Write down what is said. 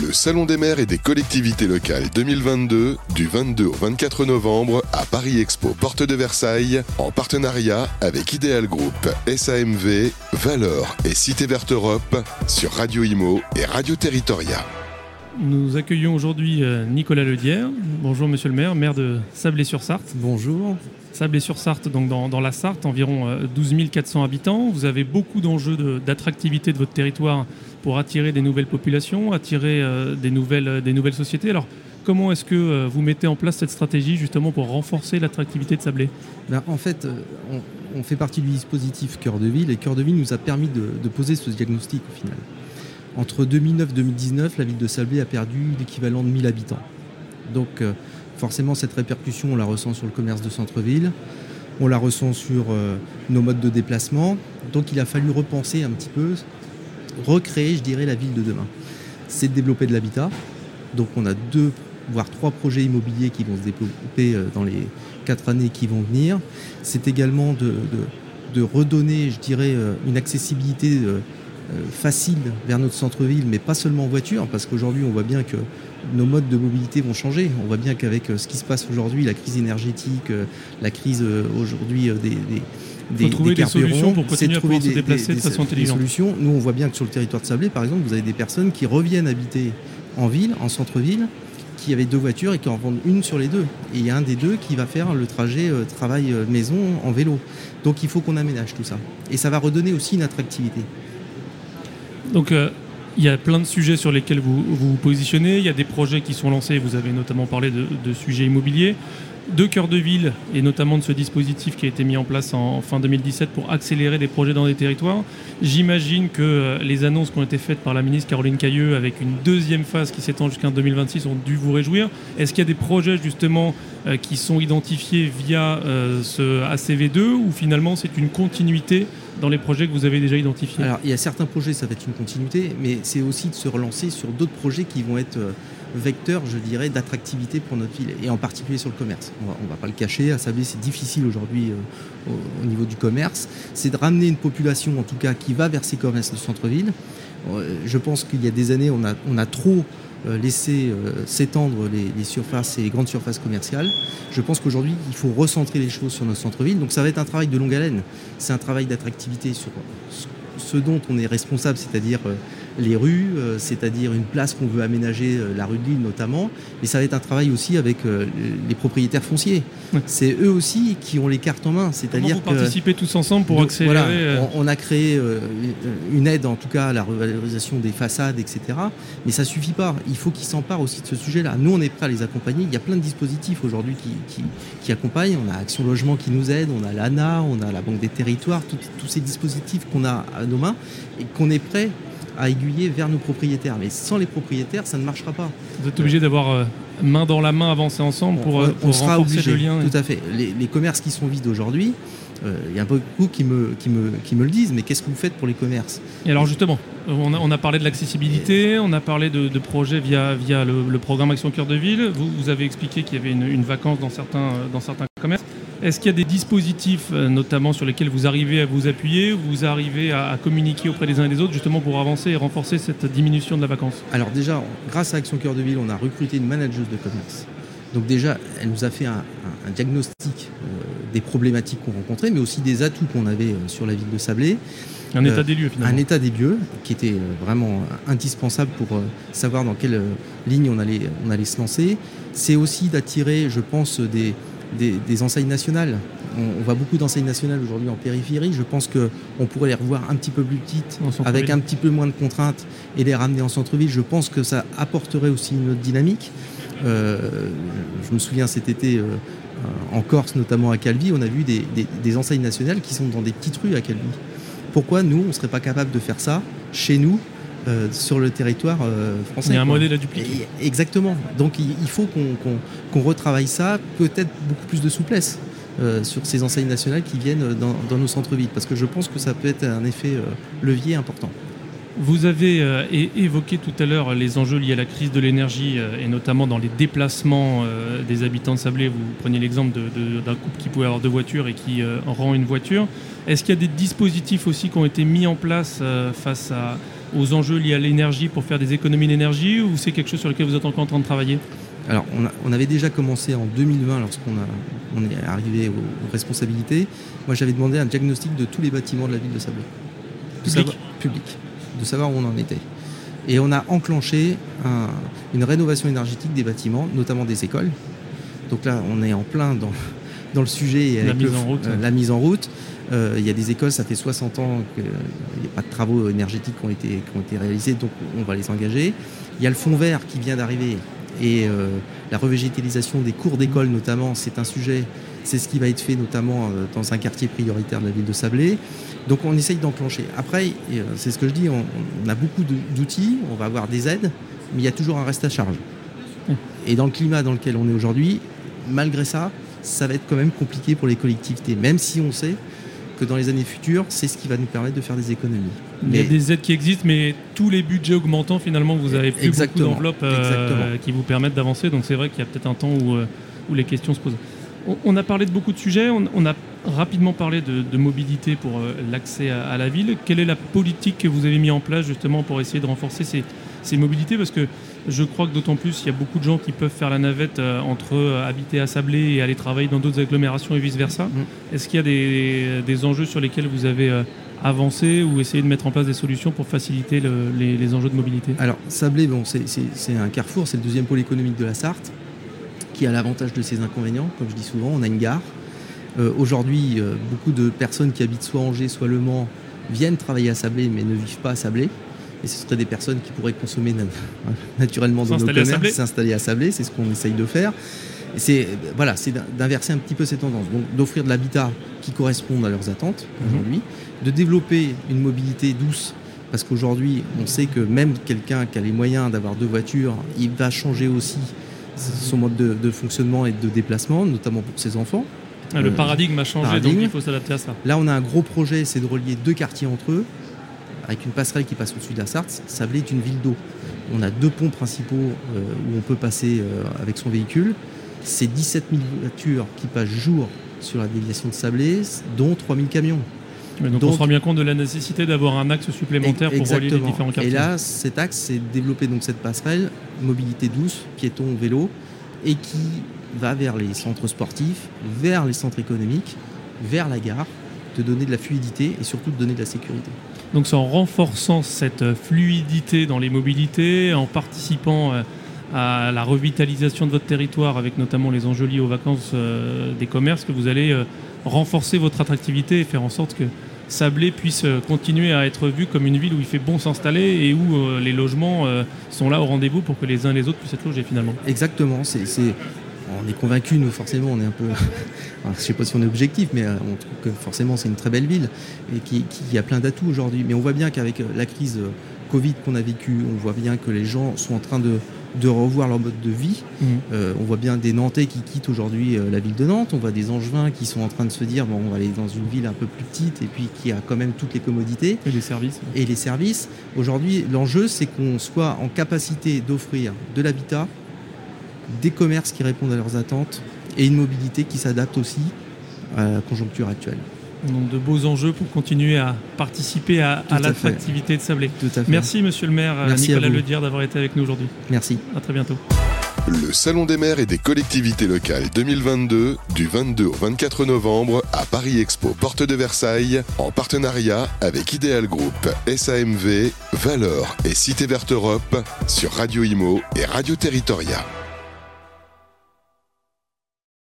Le Salon des maires et des collectivités locales 2022 du 22 au 24 novembre à Paris Expo Porte de Versailles en partenariat avec Ideal Group, SAMV, Valor et Cité Verte Europe sur Radio Imo et Radio Territoria. Nous accueillons aujourd'hui euh, Nicolas Ledière. Bonjour monsieur le maire, maire de Sablé-sur-Sarthe. Bonjour. Sablé-sur-Sarthe, donc dans, la Sarthe, environ 12 euh, 400 habitants. Vous avez beaucoup d'enjeux d'attractivité de, votre territoire pour attirer des nouvelles populations, attirer euh, des, nouvelles, euh, des nouvelles sociétés. Alors, comment est-ce que vous mettez en place cette stratégie justement pour renforcer l'attractivité de Sablé? Ben, En fait, on, fait partie du dispositif Cœur de Ville et Cœur de Ville nous a permis de, poser ce diagnostic au final. Entre 2009 et 2019, la ville de Sablé a perdu l'équivalent de 1000 habitants. Donc, forcément, cette répercussion, on la ressent sur le commerce de centre-ville, on la ressent sur euh, nos modes de déplacement. Donc il a fallu repenser un petit peu, recréer, je dirais, la ville de demain. C'est de développer de l'habitat. Donc on a deux, voire trois projets immobiliers qui vont se développer euh, dans les quatre années qui vont venir. C'est également de, redonner, je dirais, euh, une accessibilité facile vers notre centre-ville, mais pas seulement en voiture, parce qu'aujourd'hui on voit bien que nos modes de mobilité vont changer. On voit bien qu'avec euh, ce qui se passe aujourd'hui, la crise énergétique, euh, la crise euh, aujourd'hui des trouver des, solutions pour continuer à pouvoir se déplacer de façon intelligente. Solutions. Nous, on voit bien que sur le territoire de Sablé, par exemple, vous avez des personnes qui reviennent habiter en ville, en centre-ville, qui avaient deux voitures et qui en vendent une sur les deux. Et il y a un des deux qui va faire le trajet travail-maison en vélo. Donc il faut qu'on aménage tout ça. Et ça va redonner aussi une attractivité. Donc il y a plein de sujets sur lesquels vous vous, positionnez. Il y a des projets qui sont lancés. Vous avez notamment parlé de, sujets immobiliers, de cœur de ville et notamment de ce dispositif qui a été mis en place en, fin 2017 pour accélérer des projets dans des territoires. J'imagine que euh, les annonces qui ont été faites par la ministre Caroline Cailleux avec une deuxième phase qui s'étend jusqu'en 2026 ont dû vous réjouir. Est-ce qu'il y a des projets justement euh, qui sont identifiés via euh, ce ACV2 ou finalement c'est une continuité dans les projets que vous avez déjà identifiés? Alors, il y a certains projets, ça va être une continuité, mais c'est aussi de se relancer sur d'autres projets qui vont être vecteurs, je dirais, d'attractivité pour notre ville, et en particulier sur le commerce. On ne va pas le cacher, à Sablé, c'est difficile aujourd'hui euh, au, niveau du commerce. C'est de ramener une population, en tout cas, qui va vers ces commerces de centre-ville. Euh, je pense qu'il y a des années, on a, on a trop euh, laisser euh, s'étendre les, surfaces et les grandes surfaces commerciales. Je pense qu'aujourd'hui, il faut recentrer les choses sur nos centres-villes. Donc ça va être un travail de longue haleine. C'est un travail d'attractivité sur ce dont on est responsable, c'est-à-dire euh, les rues, euh, c'est-à-dire une place qu'on veut aménager, euh, la rue de Lille notamment, mais ça va être un travail aussi avec les propriétaires fonciers. C'est eux aussi qui ont les cartes en main, c'est-à-dire que... participez tous ensemble pour accélérer... on, a créé une aide en tout cas à la revalorisation des façades, etc. Mais ça suffit pas, il faut qu'ils s'emparent aussi de ce sujet-là. Nous, on est prêts à les accompagner, il y a plein de dispositifs aujourd'hui qui, qui, accompagnent, on a Action Logement qui nous aide, on a l'ANA, on a la Banque des Territoires, tous ces dispositifs qu'on a à nos mains et qu'on est prêt à aiguiller vers nos propriétaires. Mais sans les propriétaires, ça ne marchera pas. Vous êtes obligé d'avoir euh, main dans la main avancer ensemble pour, on, euh, sera renforcer le lien. Tout à fait. Les, commerces qui sont vides aujourd'hui, euh, il y a beaucoup qui me, qui, me, qui me le disent, mais qu'est-ce que vous faites pour les commerces? Et alors justement, on a, parlé de l'accessibilité, on a parlé de, projets via, via le, programme Action Cœur de Ville. Vous, vous avez expliqué qu'il y avait une, une, vacance dans certains, dans certains commerces. Est-ce qu'il y a des dispositifs, euh, notamment sur lesquels vous arrivez à vous appuyer, vous arrivez à, communiquer auprès des uns et des autres, justement pour avancer et renforcer cette diminution de la vacance? Alors déjà, grâce à Action Cœur de Ville, on a recruté une manageuse de commerce. Donc déjà, elle nous a fait un, diagnostic euh, des problématiques qu'on rencontrait, mais aussi des atouts qu'on avait euh, sur la ville de Sablé. Un état des lieux finalement. Un état des lieux qui était vraiment indispensable pour savoir dans quelle ligne on allait, on allait se lancer. C'est aussi d'attirer, je pense, des, des, enseignes nationales. On, voit beaucoup d'enseignes nationales aujourd'hui en périphérie. Je pense qu'on pourrait les revoir un petit peu plus petites, avec un petit peu moins de contraintes, et les ramener en centre-ville. Je pense que ça apporterait aussi une autre dynamique. Euh, je me souviens cet été euh, en Corse, notamment à Calvi, on a vu des, enseignes nationales qui sont dans des petites rues à Calvi. Pourquoi nous, on ne serait pas capable de faire ça chez nous euh, sur le territoire euh, français. Il y a un modèle à dupliquer. exactement. Donc il, faut qu'on retravaille ça, peut-être beaucoup plus de souplesse. Euh, sur ces enseignes nationales qui viennent dans, nos centres-villes, parce que je pense que ça peut être un effet levier important. Vous avez évoqué tout à l'heure les enjeux liés à la crise de l'énergie et notamment dans les déplacements des habitants de Sablé. Vous preniez l'exemple d'un couple qui pouvait avoir deux voitures et qui rend une voiture. Est-ce qu'il y a des dispositifs aussi qui ont été mis en place face à, aux enjeux liés à l'énergie pour faire des économies d'énergie ou c'est quelque chose sur lequel vous êtes encore en train de travailler? Alors, on, avait déjà commencé en 2020 lorsqu'on on est arrivé aux, responsabilités. Moi, j'avais demandé un diagnostic de tous les bâtiments de la ville de Sablé. Public Public. De savoir où on en était. Et on a enclenché une rénovation énergétique des bâtiments, notamment des écoles. Donc là, on est en plein dans, dans le sujet. La, mise, en route. la mise en route. Euh, il y a des écoles, ça fait 60 ans qu'il n'y a pas de travaux énergétiques qui ont, été, qui ont été réalisés, donc on va les engager. Il y a le fonds vert qui vient d'arriver et euh, la revégétalisation des cours d'école notamment, c'est un sujet, c'est ce qui va être fait notamment euh, dans un quartier prioritaire de la ville de Sablé. Donc on essaye d'enclencher. Après, c'est ce que je dis, on, a beaucoup d'outils, on va avoir des aides, mais il y a toujours un reste à charge. Et dans le climat dans lequel on est aujourd'hui, malgré ça, ça va être quand même compliqué pour les collectivités, même si on sait que dans les années futures, c'est ce qui va nous permettre de faire des économies. Il y a des aides qui existent, mais tous les budgets augmentant, finalement, vous avez plus Exactement. beaucoup d'enveloppes euh, qui vous permettent d'avancer. Donc c'est vrai qu'il y a peut-être un temps où, euh, où les questions se posent. On, a parlé de beaucoup de sujets, on, a rapidement parlé de, mobilité pour euh, l'accès à, la ville. Quelle est la politique que vous avez mis en place justement pour essayer de renforcer ces, ces mobilités? Parce que je crois que d'autant plus, il y a beaucoup de gens qui peuvent faire la navette euh, entre euh, habiter à Sablé et aller travailler dans d'autres agglomérations et vice-versa. Mm. Est-ce qu'il y a des, enjeux sur lesquels vous avez euh, avancé ou essayé de mettre en place des solutions pour faciliter les, enjeux de mobilité? Alors, Sablé, bon, c'est un carrefour, c'est le deuxième pôle économique de la Sarthe, qui a l'avantage de ses inconvénients. Comme je dis souvent, on a une gare. Aujourd'hui, beaucoup de personnes qui habitent soit Angers, soit Le Mans viennent travailler à Sablé, mais ne vivent pas à Sablé et ce seraient des personnes qui pourraient consommer naturellement dans nos commerces, s'installer à Sablé, c'est ce qu'on essaye de faire. C'est voilà, c'est d'inverser un petit peu ces tendances, donc d'offrir de l'habitat qui corresponde à leurs attentes mhm. aujourd'hui, de développer une mobilité douce, parce qu'aujourd'hui on sait que même quelqu'un qui a les moyens d'avoir deux voitures, il va changer aussi son mode de, fonctionnement et de déplacement, notamment pour ses enfants. Le euh, paradigme a changé, donc il faut s'adapter à ça. Là, on a un gros projet, c'est de relier deux quartiers entre eux avec une passerelle qui passe au-dessus de la Sarthe. Sablé est une ville d'eau. On a deux ponts principaux euh, où on peut passer euh, avec son véhicule. C'est 17 000 voitures qui passent jour sur la déviation de Sablé, dont 3 000 camions. donc, on se rend bien compte de la nécessité d'avoir un axe supplémentaire pour relier les différents quartiers. Et là, cet axe, c'est développer donc cette passerelle, mobilité douce, piéton, vélo, et qui va vers les centres sportifs, vers les centres économiques, vers la gare, de donner de la fluidité et surtout de donner de la sécurité. Donc c'est en renforçant cette fluidité dans les mobilités, en participant euh, à la revitalisation de votre territoire avec notamment les enjeux liés aux vacances euh, des commerces que vous allez euh, renforcer votre attractivité et faire en sorte que Sablé puisse continuer à être vu comme une ville où il fait bon s'installer et où les logements sont là au rendez-vous pour que les uns et les autres puissent être logés finalement. Exactement, c'est on est convaincu, nous forcément, on est un peu. je ne sais pas si on est objectif, mais euh, on trouve que forcément c'est une très belle ville et qui, a plein d'atouts aujourd'hui. Mais on voit bien qu'avec euh, la crise euh, Covid qu'on a vécue, on voit bien que les gens sont en train de, revoir leur mode de vie. Mmh. on voit bien des Nantais qui quittent aujourd'hui la ville de Nantes. On voit des Angevins qui sont en train de se dire bon, on va aller dans une ville un peu plus petite et puis qui a quand même toutes les commodités. Et les services. Et les services. Aujourd'hui, l'enjeu, c'est qu'on soit en capacité d'offrir de l'habitat, des commerces qui répondent à leurs attentes et une mobilité qui s'adapte aussi à la conjoncture actuelle. Donc de beaux enjeux pour continuer à participer à, l'attractivité de Sablé. Merci Monsieur le maire Merci Nicolas Ledière d'avoir été avec nous aujourd'hui. Merci. À très bientôt. Le Salon des maires et des collectivités locales 2022 du 22 au 24 novembre à Paris Expo Porte de Versailles en partenariat avec Ideal Group, SAMV, Valeur et Cité Verte Europe sur Radio Imo et Radio Territoria.